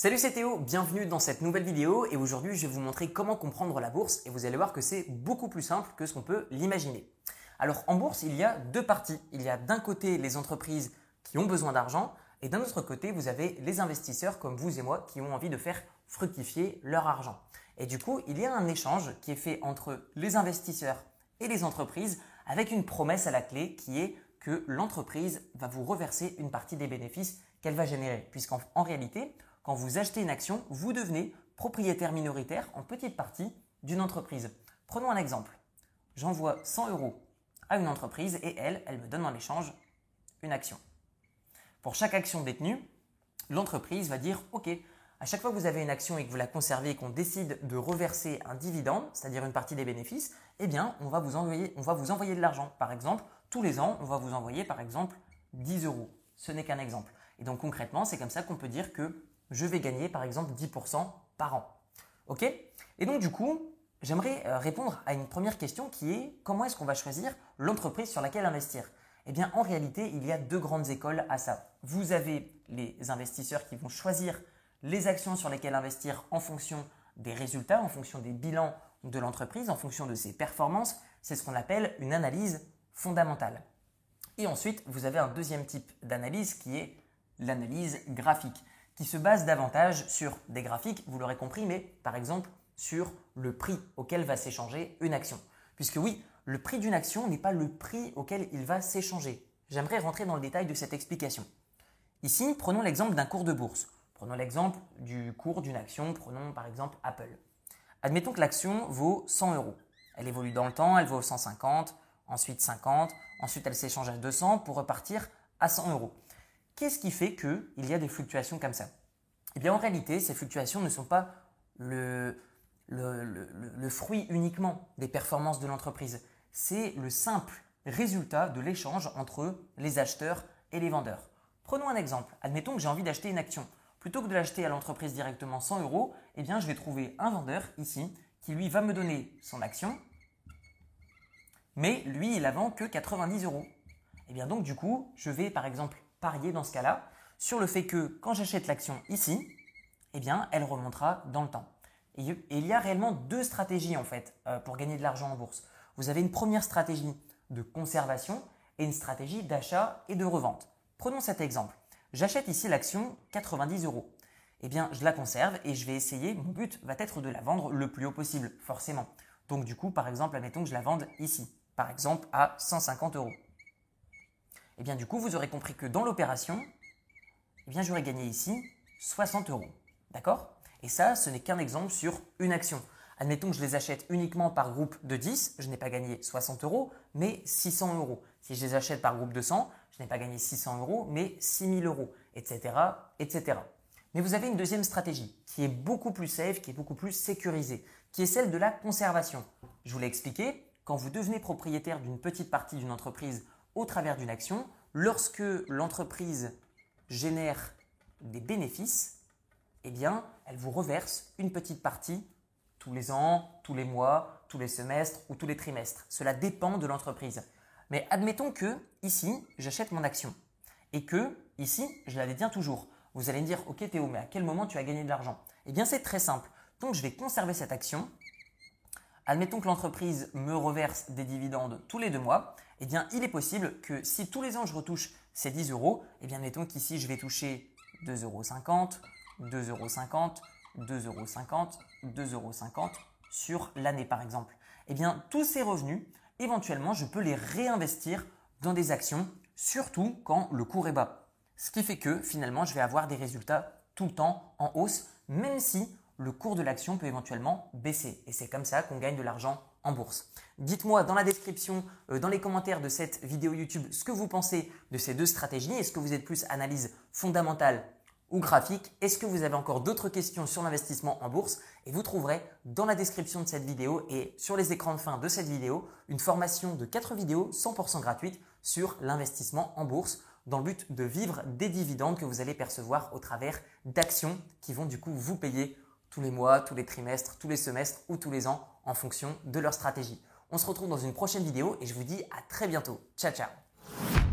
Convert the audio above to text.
Salut c'est Théo, bienvenue dans cette nouvelle vidéo et aujourd'hui je vais vous montrer comment comprendre la bourse et vous allez voir que c'est beaucoup plus simple que ce qu'on peut l'imaginer. Alors en bourse il y a deux parties. Il y a d'un côté les entreprises qui ont besoin d'argent et d'un autre côté vous avez les investisseurs comme vous et moi qui ont envie de faire fructifier leur argent. Et du coup il y a un échange qui est fait entre les investisseurs et les entreprises avec une promesse à la clé qui est que l'entreprise va vous reverser une partie des bénéfices qu'elle va générer. Puisqu'en réalité, quand vous achetez une action, vous devenez propriétaire minoritaire en petite partie d'une entreprise. Prenons un exemple. J'envoie 100 euros à une entreprise et elle, elle me donne en échange une action. Pour chaque action détenue, l'entreprise va dire OK, à chaque fois que vous avez une action et que vous la conservez et qu'on décide de reverser un dividende, c'est-à-dire une partie des bénéfices, eh bien, on va vous envoyer, on va vous envoyer de l'argent. Par exemple, tous les ans, on va vous envoyer par exemple 10 euros. Ce n'est qu'un exemple. Et donc concrètement, c'est comme ça qu'on peut dire que je vais gagner par exemple 10% par an. OK? Et donc du coup, j'aimerais euh, répondre à une première question qui est comment est-ce qu'on va choisir l'entreprise sur laquelle investir? Eh bien en réalité, il y a deux grandes écoles à ça. Vous avez les investisseurs qui vont choisir les actions sur lesquelles investir en fonction des résultats, en fonction des bilans de l'entreprise, en fonction de ses performances. C'est ce qu'on appelle une analyse fondamentale. Et ensuite, vous avez un deuxième type d'analyse qui est l'analyse graphique qui se base davantage sur des graphiques, vous l'aurez compris, mais par exemple sur le prix auquel va s'échanger une action. Puisque oui, le prix d'une action n'est pas le prix auquel il va s'échanger. J'aimerais rentrer dans le détail de cette explication. Ici, prenons l'exemple d'un cours de bourse. Prenons l'exemple du cours d'une action, prenons par exemple Apple. Admettons que l'action vaut 100 euros. Elle évolue dans le temps, elle vaut 150, ensuite 50, ensuite elle s'échange à 200 pour repartir à 100 euros. Qu'est-ce qui fait qu'il y a des fluctuations comme ça? Eh bien en réalité, ces fluctuations ne sont pas le, fruit uniquement des performances de l'entreprise. C'est le simple résultat de l'échange entre les acheteurs et les vendeurs. Prenons un exemple. Admettons que j'ai envie d'acheter une action. Plutôt que de l'acheter à l'entreprise directement 100 euros, eh bien, je vais trouver un vendeur ici qui lui va me donner son action, mais lui, il la vend que 90 euros. Eh bien donc du coup, je vais par exemple parier dans ce cas-là sur le fait que quand j'achète l'action ici, eh bien, elle remontera dans le temps. Et, il y a réellement deux stratégies en fait euh, pour gagner de l'argent en bourse. Vous avez une première stratégie de conservation et une stratégie d'achat et de revente. Prenons cet exemple. J'achète ici l'action 90 euros. Eh bien, je la conserve et je vais essayer, mon but va être de la vendre le plus haut possible, forcément. Donc du coup, par exemple, admettons que je la vende ici, par exemple à 150 euros. Et eh bien du coup, vous aurez compris que dans l'opération, eh bien j'aurais gagné ici 60 euros. D'accord? Et ça, ce n'est qu'un exemple sur une action. Admettons que je les achète uniquement par groupe de 10, je n'ai pas gagné 60 euros, mais 600 euros. Si je les achète par groupe de 100, je n'ai pas gagné 600 euros, mais 6000 euros, etc., etc. Mais vous avez une deuxième stratégie qui est beaucoup plus safe, qui est beaucoup plus sécurisée, qui est celle de la conservation. Je vous l'ai expliqué, quand vous devenez propriétaire d'une petite partie d'une entreprise au travers d'une action, lorsque l'entreprise génère des bénéfices, eh bien, elle vous reverse une petite partie tous les ans, tous les mois, tous les semestres ou tous les trimestres. Cela dépend de l'entreprise. Mais admettons que ici, j'achète mon action et que ici, je la détiens toujours. Vous allez me dire, ok Théo, mais à quel moment tu as gagné de l'argent? Eh bien, c'est très simple. Donc, je vais conserver cette action. Admettons que l'entreprise me reverse des dividendes tous les deux mois eh bien, il est possible que si tous les ans je retouche ces 10 euros, eh bien, mettons qu'ici je vais toucher 2,50 euros, 2,50 euros, 2,50 euros, 2,50 euros sur l'année par exemple. Eh bien, tous ces revenus, éventuellement, je peux les réinvestir dans des actions, surtout quand le cours est bas. Ce qui fait que finalement, je vais avoir des résultats tout le temps en hausse, même si le cours de l'action peut éventuellement baisser. Et c'est comme ça qu'on gagne de l'argent bourse. Dites-moi dans la description, euh, dans les commentaires de cette vidéo YouTube, ce que vous pensez de ces deux stratégies. Est-ce que vous êtes plus analyse fondamentale ou graphique? Est-ce que vous avez encore d'autres questions sur l'investissement en bourse? Et vous trouverez dans la description de cette vidéo et sur les écrans de fin de cette vidéo une formation de 4 vidéos 100% gratuites sur l'investissement en bourse dans le but de vivre des dividendes que vous allez percevoir au travers d'actions qui vont du coup vous payer tous les mois, tous les trimestres, tous les semestres ou tous les ans en fonction de leur stratégie. On se retrouve dans une prochaine vidéo et je vous dis à très bientôt. Ciao ciao